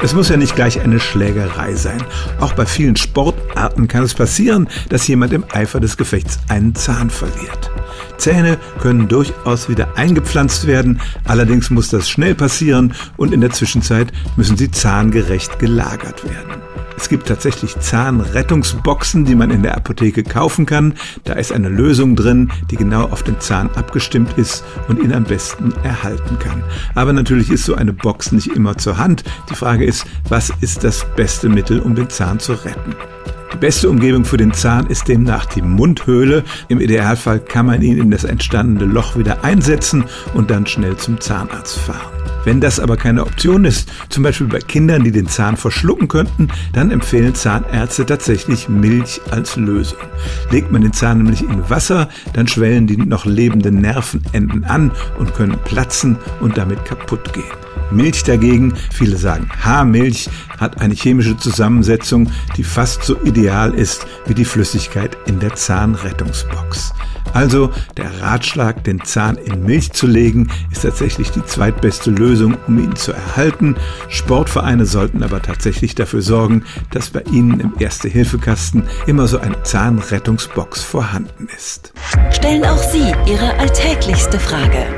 Es muss ja nicht gleich eine Schlägerei sein. Auch bei vielen Sportarten kann es passieren, dass jemand im Eifer des Gefechts einen Zahn verliert. Zähne können durchaus wieder eingepflanzt werden, allerdings muss das schnell passieren und in der Zwischenzeit müssen sie zahngerecht gelagert werden. Es gibt tatsächlich Zahnrettungsboxen, die man in der Apotheke kaufen kann. Da ist eine Lösung drin, die genau auf den Zahn abgestimmt ist und ihn am besten erhalten kann. Aber natürlich ist so eine Box nicht immer zur Hand. Die Frage ist, was ist das beste Mittel, um den Zahn zu retten? Die beste Umgebung für den Zahn ist demnach die Mundhöhle. Im Idealfall kann man ihn in das entstandene Loch wieder einsetzen und dann schnell zum Zahnarzt fahren. Wenn das aber keine Option ist, zum Beispiel bei Kindern, die den Zahn verschlucken könnten, dann empfehlen Zahnärzte tatsächlich Milch als Lösung. Legt man den Zahn nämlich in Wasser, dann schwellen die noch lebenden Nervenenden an und können platzen und damit kaputt gehen. Milch dagegen, viele sagen Haarmilch, hat eine chemische Zusammensetzung, die fast so ideal ist wie die Flüssigkeit in der Zahnrettungsbox. Also der Ratschlag, den Zahn in Milch zu legen, ist tatsächlich die zweitbeste Lösung, um ihn zu erhalten. Sportvereine sollten aber tatsächlich dafür sorgen, dass bei ihnen im Erste-Hilfe-Kasten immer so eine Zahnrettungsbox vorhanden ist. Stellen auch Sie Ihre alltäglichste Frage